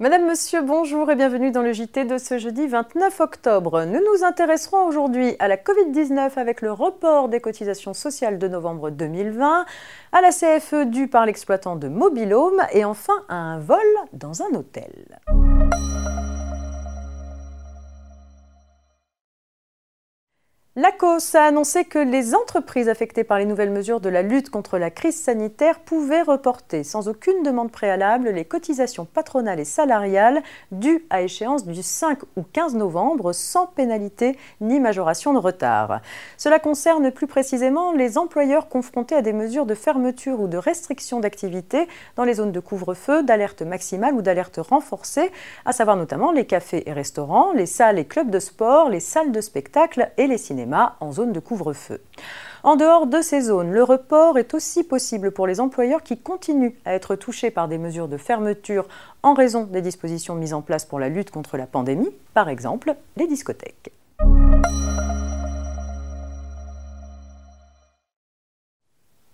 Madame, Monsieur, bonjour et bienvenue dans le JT de ce jeudi 29 octobre. Nous nous intéresserons aujourd'hui à la Covid-19 avec le report des cotisations sociales de novembre 2020, à la CFE due par l'exploitant de Mobilhome et enfin à un vol dans un hôtel. L'ACOS a annoncé que les entreprises affectées par les nouvelles mesures de la lutte contre la crise sanitaire pouvaient reporter sans aucune demande préalable les cotisations patronales et salariales dues à échéance du 5 ou 15 novembre sans pénalité ni majoration de retard. Cela concerne plus précisément les employeurs confrontés à des mesures de fermeture ou de restriction d'activité dans les zones de couvre-feu, d'alerte maximale ou d'alerte renforcée, à savoir notamment les cafés et restaurants, les salles et clubs de sport, les salles de spectacle et les cinémas en zone de couvre-feu. En dehors de ces zones, le report est aussi possible pour les employeurs qui continuent à être touchés par des mesures de fermeture en raison des dispositions mises en place pour la lutte contre la pandémie, par exemple les discothèques.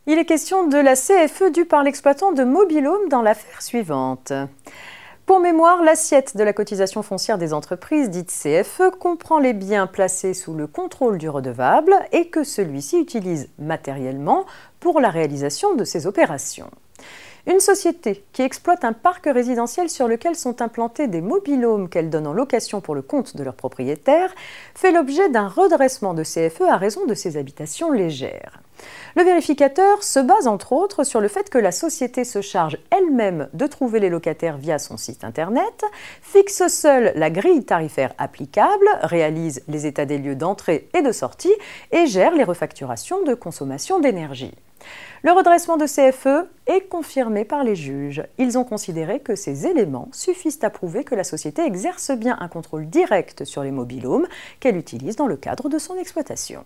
Il est question de la CFE due par l'exploitant de Mobilhome dans l'affaire suivante. Pour mémoire, l'assiette de la cotisation foncière des entreprises, dite CFE, comprend les biens placés sous le contrôle du redevable et que celui-ci utilise matériellement pour la réalisation de ses opérations. Une société qui exploite un parc résidentiel sur lequel sont implantés des mobilhomes qu'elle donne en location pour le compte de leurs propriétaires fait l'objet d'un redressement de CFE à raison de ses habitations légères. Le vérificateur se base entre autres sur le fait que la société se charge elle-même de trouver les locataires via son site internet, fixe seule la grille tarifaire applicable, réalise les états des lieux d'entrée et de sortie et gère les refacturations de consommation d'énergie. Le redressement de CFE est confirmé par les juges. Ils ont considéré que ces éléments suffisent à prouver que la société exerce bien un contrôle direct sur les mobilhomes qu'elle utilise dans le cadre de son exploitation.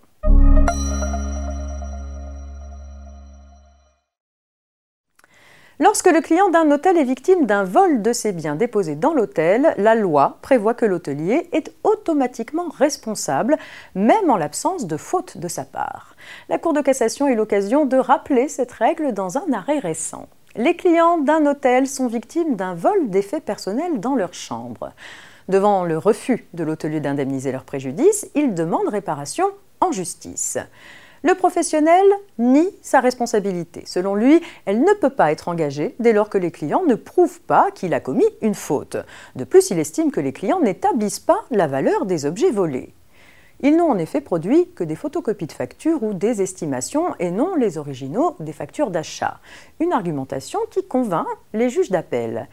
Lorsque le client d'un hôtel est victime d'un vol de ses biens déposés dans l'hôtel, la loi prévoit que l'hôtelier est automatiquement responsable, même en l'absence de faute de sa part. La Cour de cassation a eu l'occasion de rappeler cette règle dans un arrêt récent. Les clients d'un hôtel sont victimes d'un vol d'effets personnels dans leur chambre. Devant le refus de l'hôtelier d'indemniser leur préjudice, ils demandent réparation en justice. Le professionnel nie sa responsabilité. Selon lui, elle ne peut pas être engagée dès lors que les clients ne prouvent pas qu'il a commis une faute. De plus, il estime que les clients n'établissent pas la valeur des objets volés. Ils n'ont en effet produit que des photocopies de factures ou des estimations et non les originaux des factures d'achat. Une argumentation qui convainc les juges d'appel,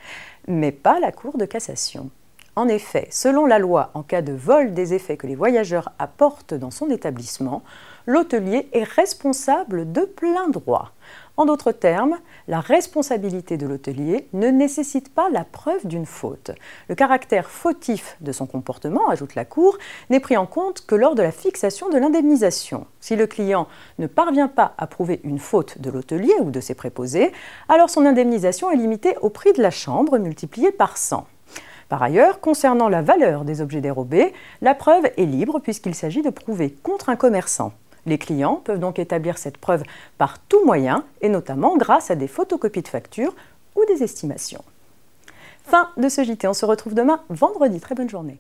mais pas la Cour de cassation. En effet, selon la loi, en cas de vol des effets que les voyageurs apportent dans son établissement, l'hôtelier est responsable de plein droit. En d'autres termes, la responsabilité de l'hôtelier ne nécessite pas la preuve d'une faute. Le caractère fautif de son comportement, ajoute la Cour, n'est pris en compte que lors de la fixation de l'indemnisation. Si le client ne parvient pas à prouver une faute de l'hôtelier ou de ses préposés, alors son indemnisation est limitée au prix de la chambre multiplié par 100. Par ailleurs, concernant la valeur des objets dérobés, la preuve est libre puisqu'il s'agit de prouver contre un commerçant. Les clients peuvent donc établir cette preuve par tout moyen et notamment grâce à des photocopies de factures ou des estimations. Fin de ce JT, on se retrouve demain vendredi. Très bonne journée.